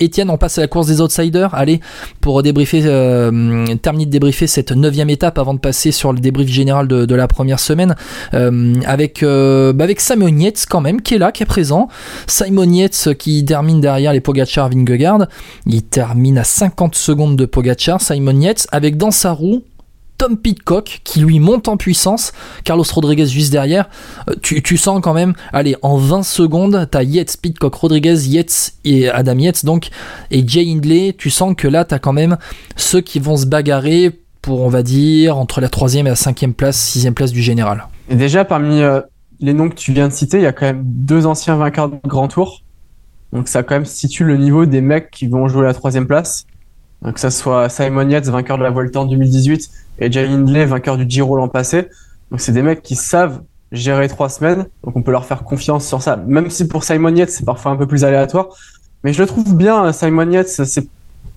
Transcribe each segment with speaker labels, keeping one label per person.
Speaker 1: Étienne, on passe à la course des outsiders. Allez, pour débriefer, euh, terminer de débriefer cette neuvième étape avant de passer sur le débrief général de, la première semaine, euh, avec, euh, bah avec Simon Yates quand même, qui est là, qui est présent. Simon Yates qui termine derrière les Pogachar Vingegaard. Il termine à 50 secondes de Pogachar, Simon Yates, avec dans sa roue Tom Pitcock qui lui monte en puissance, Carlos Rodriguez juste derrière. Euh, tu, sens quand même, allez, en 20 secondes, t'as Yates, Pitcock, Rodriguez, Yates et Adam Yates donc, et Jay Hindley. Tu sens que là, t'as quand même ceux qui vont se bagarrer pour, on va dire, entre la troisième et la cinquième place, sixième place du général.
Speaker 2: Et déjà, parmi euh, les noms que tu viens de citer, il y a quand même deux anciens vainqueurs de Grand Tour. Donc ça quand même situe le niveau des mecs qui vont jouer la troisième place. Que ça soit Simon Yates, vainqueur de la Volta en 2018, et Jay Hindley, vainqueur du Giro l'an passé. Donc c'est des mecs qui savent gérer trois semaines, donc on peut leur faire confiance sur ça. Même si pour Simon Yates c'est parfois un peu plus aléatoire, mais je le trouve bien, Simon Yates,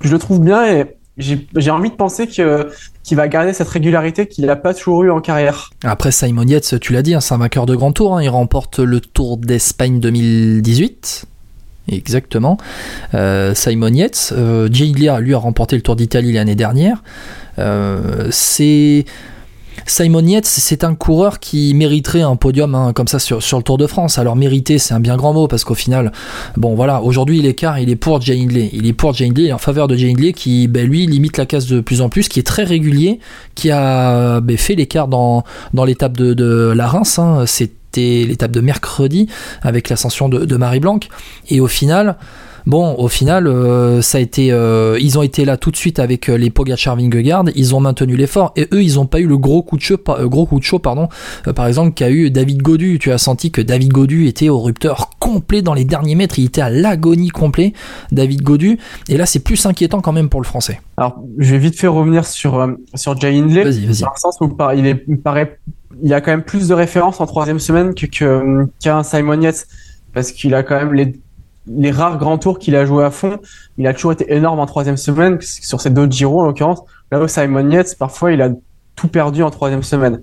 Speaker 2: je le trouve bien et j'ai envie de penser que qu'il va garder cette régularité qu'il n'a pas toujours eu en carrière.
Speaker 1: Après Simon Yates, tu l'as dit, hein, c'est un vainqueur de grand tour. Hein. il remporte le Tour d'Espagne 2018. Exactement. Euh, Simon Yates. Euh, lui a remporté le Tour d'Italie l'année dernière. Euh, c'est Simon Yates, c'est un coureur qui mériterait un podium hein, comme ça sur, le Tour de France. Alors mériter, c'est un bien grand mot parce qu'au final, bon voilà, aujourd'hui l'écart il est pour Jay Hindley. Il est pour Jay Hindley en faveur de Jay Hindley qui, ben, lui, limite la casse de plus en plus, qui est très régulier, qui a ben, fait l'écart dans, dans l'étape de, de la Reims. Hein. C'était l'étape de mercredi avec l'ascension de, de Marie Blanc. Et au final, Bon, au final, euh, ça a été, euh, ils ont été là tout de suite avec euh, les Pogacar Vingegaard, ils ont maintenu l'effort et eux, ils n'ont pas eu le gros coup de chaud, gros coup de chaud, pardon, par exemple, qu'a eu David Godu. Tu as senti que David Godu était au rupteur complet dans les derniers mètres, il était à l'agonie complet, David Godu. Et là, c'est plus inquiétant quand même pour le Français.
Speaker 2: Alors, je vais vite faire revenir sur sur Jay Hindley,
Speaker 1: vas-y, vas-y.
Speaker 2: dans le sens où il, est, il paraît, il y a quand même plus de références en troisième semaine que qu'un Simon Yates parce qu'il a quand même les les rares grands tours qu'il a joué à fond, il a toujours été énorme en troisième semaine, sur ces deux Giro en l'occurrence. Là où Simon Yates, parfois, il a tout perdu en troisième semaine.